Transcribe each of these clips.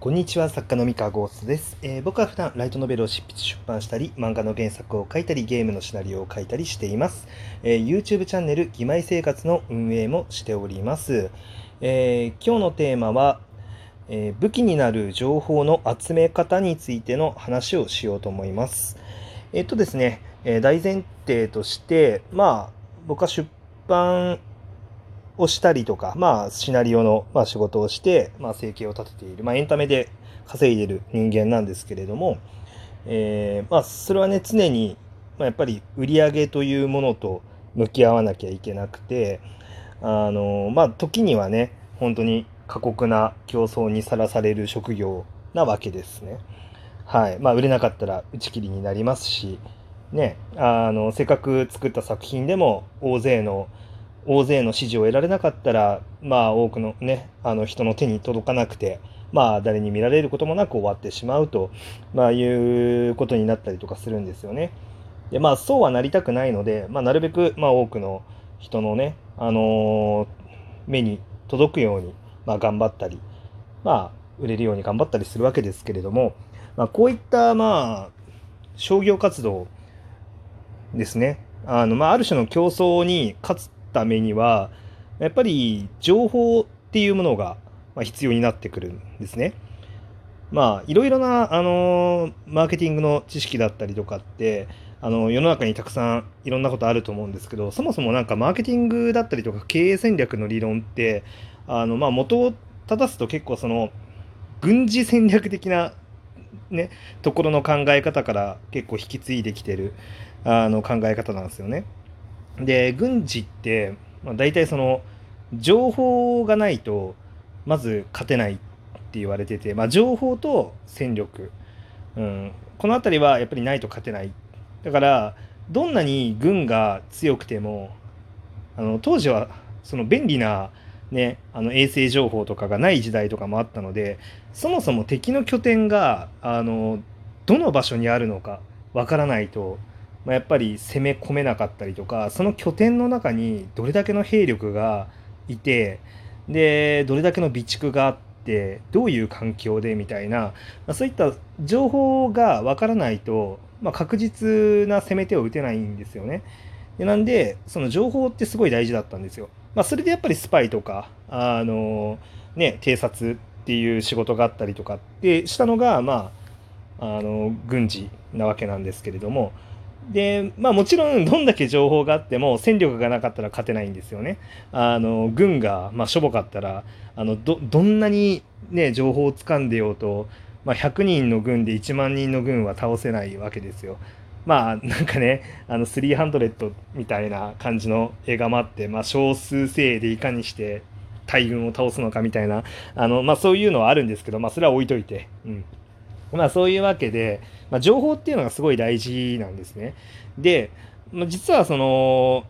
こんにちは、作家の三河ゴーストです、えー、僕は普段ライトノベルを執筆出版したり、漫画の原作を書いたり、ゲームのシナリオを書いたりしています。えー、YouTube チャンネル、義妹生活の運営もしております。えー、今日のテーマは、え武器になる情報の集め方についての話をしようと思います。えっとですね、え大前提として、まあ、僕は出版をしたりとか、まあ、シナリオの、まあ、仕事をして、まあ、生計を立てている、まあ、エンタメで稼いでる人間なんですけれども、えー、まあ、それはね、常に、まあ、やっぱり売り上げというものと向き合わなきゃいけなくて、あの、まあ、時にはね、本当に過酷な競争にさらされる職業なわけですね。はい。まあ、売れなかったら打ち切りになりますし、ね、あの、せっかく作った作品でも大勢の大勢の支持を得られなかったら、まあ、多くのね、あの人の手に届かなくて、まあ、誰に見られることもなく終わってしまうと、まあ、いうことになったりとかするんですよね。で、まあ、そうはなりたくないので、まあ、なるべく、まあ、多くの人のね、あのー、目に届くように、まあ、頑張ったり、まあ、売れるように頑張ったりするわけですけれども、まあ、こういった、まあ、商業活動ですね。あの、まあ、ある種の競争に勝つためにはやっぱり情報っていうものが必要になってくるんですね。まあいろいろなあのマーケティングの知識だったりとかってあの世の中にたくさんいろんなことあると思うんですけどそもそもなんかマーケティングだったりとか経営戦略の理論ってあのまあ元を正すと結構その軍事戦略的なねところの考え方から結構引き継いできてるあの考え方なんですよね。で軍事って、まあ、大体その情報がないとまず勝てないって言われてて、まあ、情報と戦力、うん、この辺りはやっぱりないと勝てない。だからどんなに軍が強くてもあの当時はその便利な、ね、あの衛星情報とかがない時代とかもあったのでそもそも敵の拠点があのどの場所にあるのかわからないとまあ、やっぱり攻め込めなかったりとかその拠点の中にどれだけの兵力がいてでどれだけの備蓄があってどういう環境でみたいな、まあ、そういった情報がわからないと、まあ、確実な攻め手を打てないんですよね。でなんでその情報ってすごい大事だったんですよ。まあ、それでやっぱりスパイとかあの、ね、偵察っていう仕事があったりとかってしたのが、まあ、あの軍事なわけなんですけれども。で、まあもちろんどんだけ情報があっても戦力がなかったら勝てないんですよね。あの、軍が、まあ、しょぼかったら、あの、ど、どんなにね、情報を掴んでようと、まあ、100人の軍で1万人の軍は倒せないわけですよ。まあなんかね、あの300みたいな感じの映画もあって、まあ少数精鋭でいかにして大軍を倒すのかみたいな、あの、まあそういうのはあるんですけど、まあそれは置いといて、うん。まあそういうわけで、まあ、情報っていうのがすごい大事なんですね。で、まあ、実はその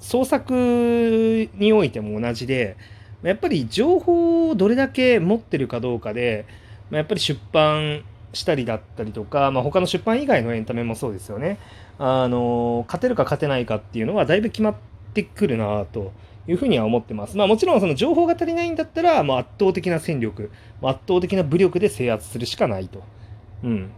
創作においても同じで、やっぱり情報をどれだけ持ってるかどうかで、まあ、やっぱり出版したりだったりとか、まあ、他の出版以外のエンタメもそうですよね。あの勝てるか勝てないかっていうのはだいぶ決まってくるなというふうには思ってます。まあもちろんその情報が足りないんだったら、もう圧倒的な戦力、圧倒的な武力で制圧するしかないと。うん。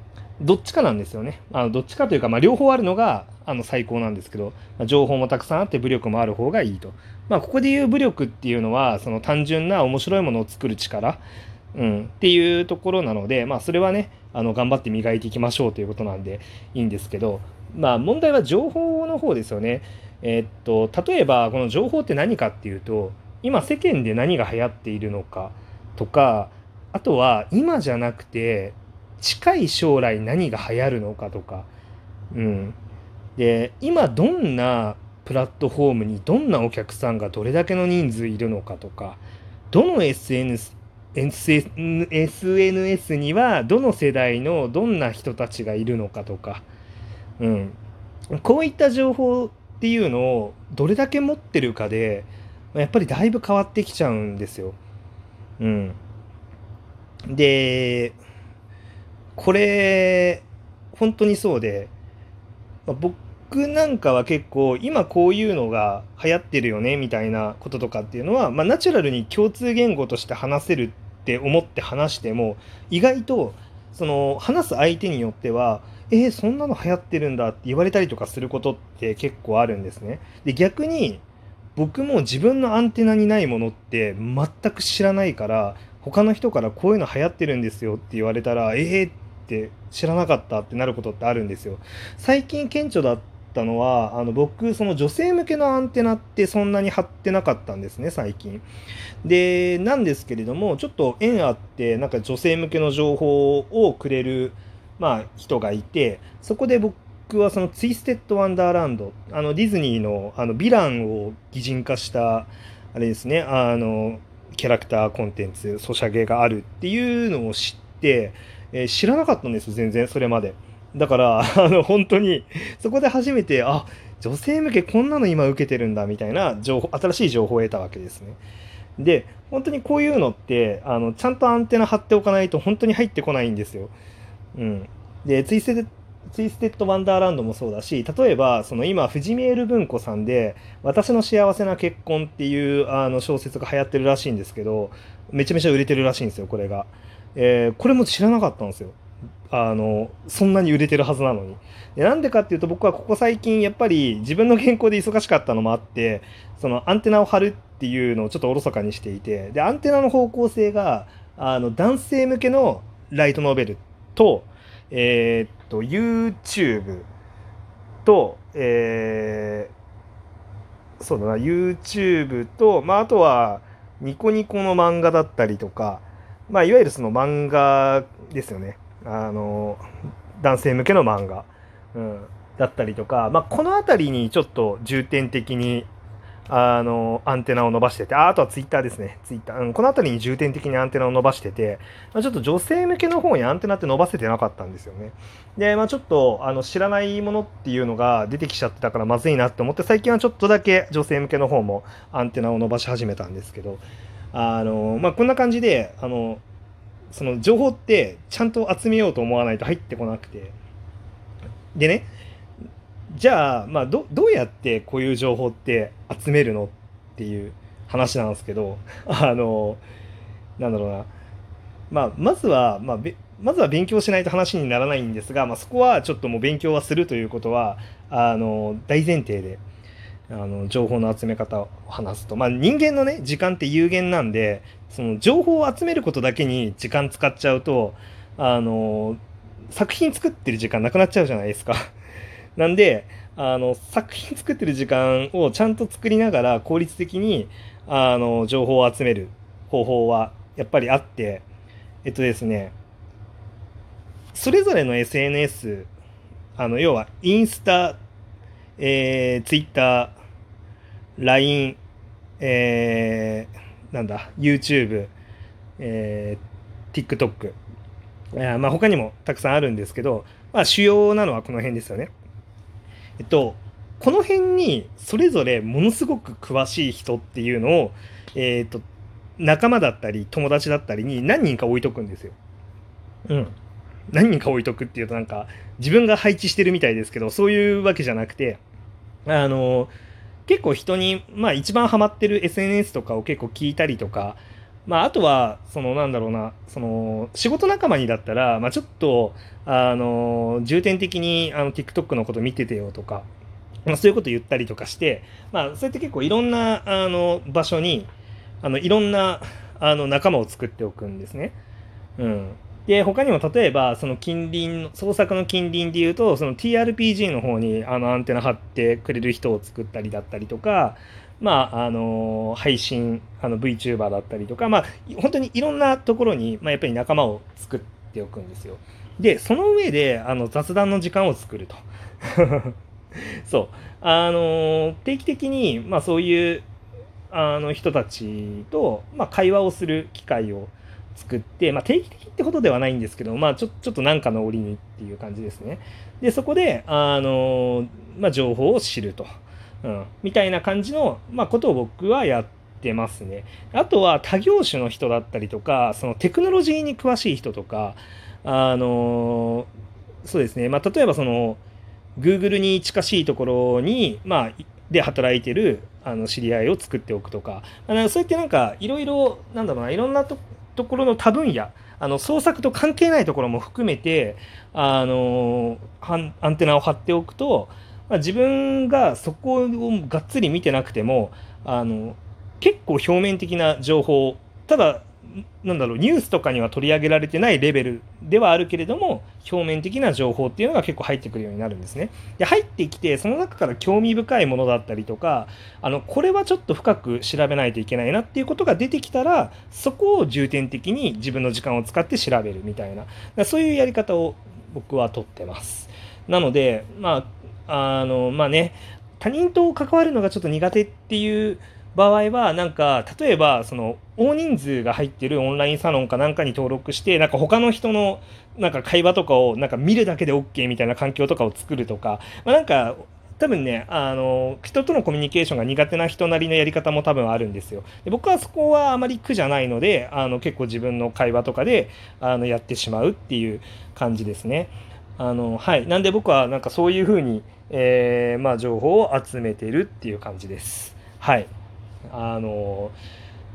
どっちかなんですよね。あのどっちかというか、まあ、両方あるのがあの最高なんですけど、まあ、情報もたくさんあって武力もある方がいいと。まあ、ここで言う武力っていうのは、その単純な面白いものを作る力、うん、っていうところなので、まあ、それはね、あの頑張って磨いていきましょうということなんでいいんですけど、まあ、問題は情報の方ですよね。えー、っと、例えばこの情報って何かっていうと今世間で何が流行っているのかとかあとは今じゃなくて近い将来何が流行るのかとか、うん、で今どんなプラットフォームにどんなお客さんがどれだけの人数いるのかとかどの SNS, SNS にはどの世代のどんな人たちがいるのかとか、うん、こういった情報っていうのをどれだけ持ってるかでやっぱりだいぶ変わってきちゃうんですよ。うん。でこれ本当にそうで、まあ、僕なんかは結構今こういうのが流行ってるよねみたいなこととかっていうのは、まあ、ナチュラルに共通言語として話せるっって思って話しても意外とその話す相手によってはえー、そんなの流行ってるんだって言われたりとかすることって結構あるんですね。で逆に僕も自分のアンテナにないものって全く知らないから他の人からこういうの流行ってるんですよって言われたらえーって知らなかったってなることってあるんですよ。最近顕著だったのはあの僕その女性向けのアンテナってそんなに張ってなかったんですね最近。でなんですけれどもちょっと縁あってなんか女性向けの情報をくれる、まあ、人がいてそこで僕はそのツイステッド・ワンダーランドあのディズニーのあのヴィランを擬人化したあれですねあのキャラクターコンテンツソシャゲがあるっていうのを知って、えー、知らなかったんです全然それまで。だから、あの、本当に、そこで初めて、あ、女性向けこんなの今受けてるんだ、みたいな情報、新しい情報を得たわけですね。で、本当にこういうのって、あの、ちゃんとアンテナ張っておかないと本当に入ってこないんですよ。うん。で、ツイステツイステッド・ワンダーランドもそうだし、例えば、その今、藤見エル文庫さんで、私の幸せな結婚っていうあの小説が流行ってるらしいんですけど、めちゃめちゃ売れてるらしいんですよ、これが。えー、これも知らなかったんですよ。あのそんなに売れてるはずなのにでなんでかっていうと僕はここ最近やっぱり自分の原稿で忙しかったのもあってそのアンテナを張るっていうのをちょっとおろそかにしていてでアンテナの方向性があの男性向けのライトノベルとえー、っと YouTube とえー、そうだな YouTube と、まあ、あとはニコニコの漫画だったりとか、まあ、いわゆるその漫画ですよね。あの男性向けの漫画、うん、だったりとか、まあ、この辺りにちょっと重点的にあのアンテナを伸ばしててああとはツイッターですね。ツイッター、うん、この辺りに重点的にアンテナを伸ばしてて、まあ、ちょっと女性向けの方にアンテナって伸ばせてなかったんですよね。で、まあ、ちょっとあの知らないものっていうのが出てきちゃってたからまずいなって思って最近はちょっとだけ女性向けの方もアンテナを伸ばし始めたんですけどあの、まあ、こんな感じであのその情報ってちゃんと集めようと思わないと入ってこなくて。でねじゃあ、まあど、どうやってこういう情報って集めるのっていう話なんですけど あのなんだろうな、まあ、まずは、まあ、まずは勉強しないと話にならないんですが、まあ、そこはちょっともう勉強はするということはあの大前提であの情報の集め方を話すと、まあ、人間のね時間って有限なんでその情報を集めることだけに時間使っちゃうとあの作品作ってる時間なくなっちゃうじゃないですか。なんであの作品作ってる時間をちゃんと作りながら効率的にあの情報を集める方法はやっぱりあってえっとですねそれぞれの SNS あの要はインスタ、えー、ツイッター LINE、えー、なんだ、YouTube、えー、TikTok、えまあ、他にもたくさんあるんですけど、まあ、主要なのはこの辺ですよね。えっと、この辺にそれぞれものすごく詳しい人っていうのを、えっ、と、仲間だったり友達だったりに何人か置いとくんですよ。うん。何人か置いとくっていうとなんか自分が配置してるみたいですけどそういうわけじゃなくてあの結構人に、まあ一番ハマってる SNS とかを結構聞いたりとか、まああとは、そのなんだろうな、その仕事仲間にだったら、まあちょっと、あの、重点的にあの TikTok のこと見ててよとか、まあそういうこと言ったりとかして、まあそうやって結構いろんなあの場所に、あのいろんなあの仲間を作っておくんですね。うん。で他にも例えばその近隣創作の近隣でいうとその TRPG の方にあのアンテナ張ってくれる人を作ったりだったりとかまああの配信あの VTuber だったりとかまあ本当にいろんなところに、まあ、やっぱり仲間を作っておくんですよ。でその上であの雑談の時間を作ると。そうあの定期的に、まあ、そういうあの人たちと、まあ、会話をする機会を作って、まあ、定期的ってことではないんですけど、まあ、ちょちょっと何かの折にっていう感じですね。で、そこで、あの、まあ、情報を知ると。うん、みたいな感じの、まあ、ことを僕はやってますね。あとは他業種の人だったりとか、そのテクノロジーに詳しい人とか、あの、そうですね、まあ、例えばその、Google に近しいところに、まあ、で働いてるあの知り合いを作っておくとか、あのそうやってなんかいろいろなんだろうないろんなとところの多分野あの創作と関係ないところも含めてあのアンテナを張っておくと、まあ、自分がそこをがっつり見てなくてもあの結構表面的な情報ただなんだろうニュースとかには取り上げられてないレベルではあるけれども表面的な情報っていうのが結構入ってくるようになるんですね。で入ってきてその中から興味深いものだったりとかあのこれはちょっと深く調べないといけないなっていうことが出てきたらそこを重点的に自分の時間を使って調べるみたいなそういうやり方を僕はとってます。なのでまああのまあね他人と関わるのがちょっと苦手っていう場合はなんか例えばその大人数が入ってるオンラインサロンかなんかに登録してなんか他の人のなんか会話とかをなんか見るだけで OK みたいな環境とかを作るとか、まあ、なんか多分ねあの人とのコミュニケーションが苦手な人なりのやり方も多分あるんですよ。で僕はそこはあまり苦じゃないのであの結構自分の会話とかであのやってしまうっていう感じですね。あのはい。なんで僕はなんかそういうふうに、えー、まあ、情報を集めてるっていう感じです。はい。あの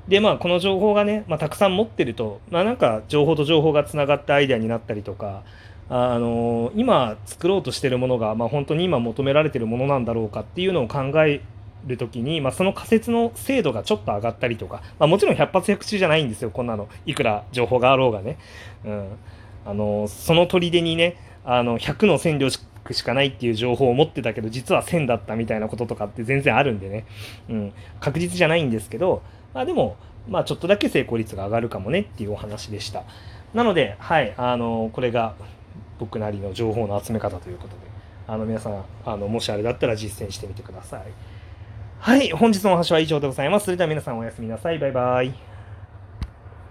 でまあこの情報がね、まあ、たくさん持ってると、まあ、なんか情報と情報がつながったアイデアになったりとかあの今作ろうとしてるものが、まあ、本当に今求められてるものなんだろうかっていうのを考える時に、まあ、その仮説の精度がちょっと上がったりとか、まあ、もちろん百発百中じゃないんですよこんなの。いくら情報があろうがね、うん、あのその砦にねあの100の線量ししかないっていう情報を持ってたけど実は1000だったみたいなこととかって全然あるんでね、うん、確実じゃないんですけど、まあ、でも、まあ、ちょっとだけ成功率が上がるかもねっていうお話でした。なのではいあのこれが僕なりの情報の集め方ということであの皆さんあのもしあれだったら実践してみてください。はい本日のお話は以上でございます。それでは皆さんおやすみなさい。バイバイ。